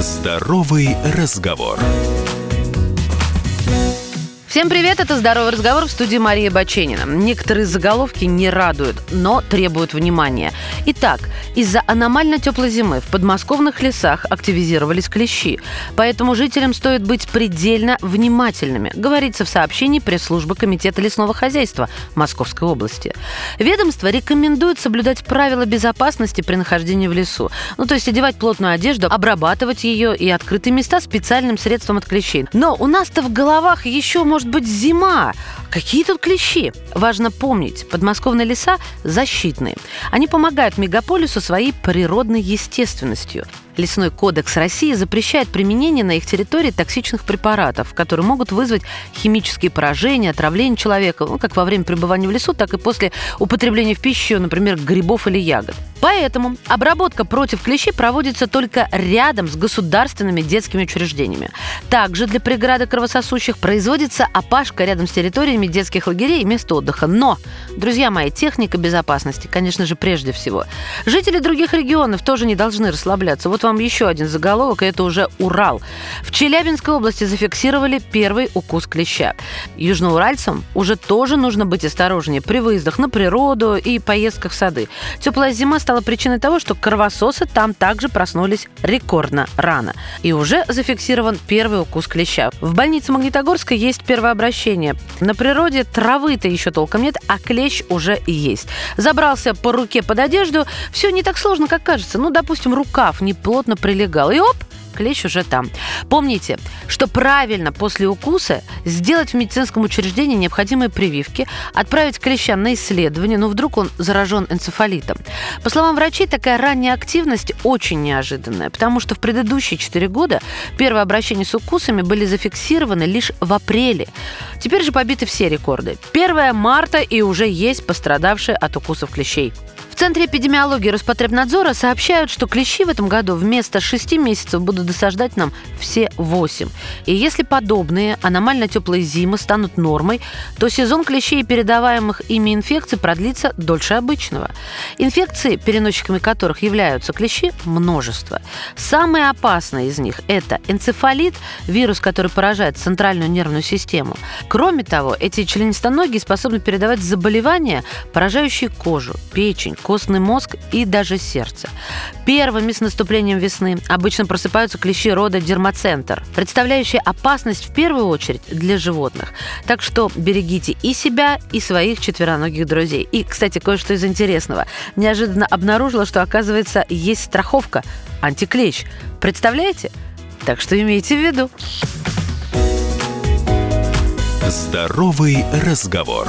Здоровый разговор. Всем привет, это «Здоровый разговор» в студии Мария Баченина. Некоторые заголовки не радуют, но требуют внимания. Итак, из-за аномально теплой зимы в подмосковных лесах активизировались клещи. Поэтому жителям стоит быть предельно внимательными, говорится в сообщении пресс-службы Комитета лесного хозяйства Московской области. Ведомство рекомендует соблюдать правила безопасности при нахождении в лесу. Ну, то есть одевать плотную одежду, обрабатывать ее и открытые места специальным средством от клещей. Но у нас-то в головах еще может может быть зима. Какие тут клещи? Важно помнить, подмосковные леса защитные. Они помогают мегаполису своей природной естественностью. Лесной кодекс России запрещает применение на их территории токсичных препаратов, которые могут вызвать химические поражения, отравление человека, ну, как во время пребывания в лесу, так и после употребления в пищу, например, грибов или ягод. Поэтому обработка против клещей проводится только рядом с государственными детскими учреждениями. Также для преграды кровососущих производится опашка рядом с территориями детских лагерей и мест отдыха. Но, друзья мои, техника безопасности, конечно же, прежде всего. Жители других регионов тоже не должны расслабляться. Вот вам еще один заголовок, и это уже Урал. В Челябинской области зафиксировали первый укус клеща. Южноуральцам уже тоже нужно быть осторожнее при выездах на природу и поездках в сады. Теплая зима стала причиной того, что кровососы там также проснулись рекордно рано. И уже зафиксирован первый укус клеща. В больнице Магнитогорска есть первое обращение. На природе травы-то еще толком нет, а клещ уже есть. Забрался по руке под одежду. Все не так сложно, как кажется. Ну, допустим, рукав не плотно прилегал. И оп, клещ уже там. Помните, что правильно после укуса сделать в медицинском учреждении необходимые прививки, отправить клеща на исследование, но вдруг он заражен энцефалитом. По словам врачей, такая ранняя активность очень неожиданная, потому что в предыдущие 4 года первые обращения с укусами были зафиксированы лишь в апреле. Теперь же побиты все рекорды. 1 марта и уже есть пострадавшие от укусов клещей. В Центре эпидемиологии Роспотребнадзора сообщают, что клещи в этом году вместо 6 месяцев будут досаждать нам все 8. И если подобные аномально теплые зимы станут нормой, то сезон клещей, передаваемых ими инфекций, продлится дольше обычного. Инфекции, переносчиками которых являются клещи, множество. Самые опасные из них – это энцефалит, вирус, который поражает центральную нервную систему. Кроме того, эти членистоногие способны передавать заболевания, поражающие кожу, печень, костный мозг и даже сердце. Первыми с наступлением весны обычно просыпаются клещи рода дермацентр, представляющие опасность в первую очередь для животных. Так что берегите и себя, и своих четвероногих друзей. И, кстати, кое-что из интересного. Неожиданно обнаружила, что, оказывается, есть страховка антиклещ. Представляете? Так что имейте в виду. Здоровый разговор.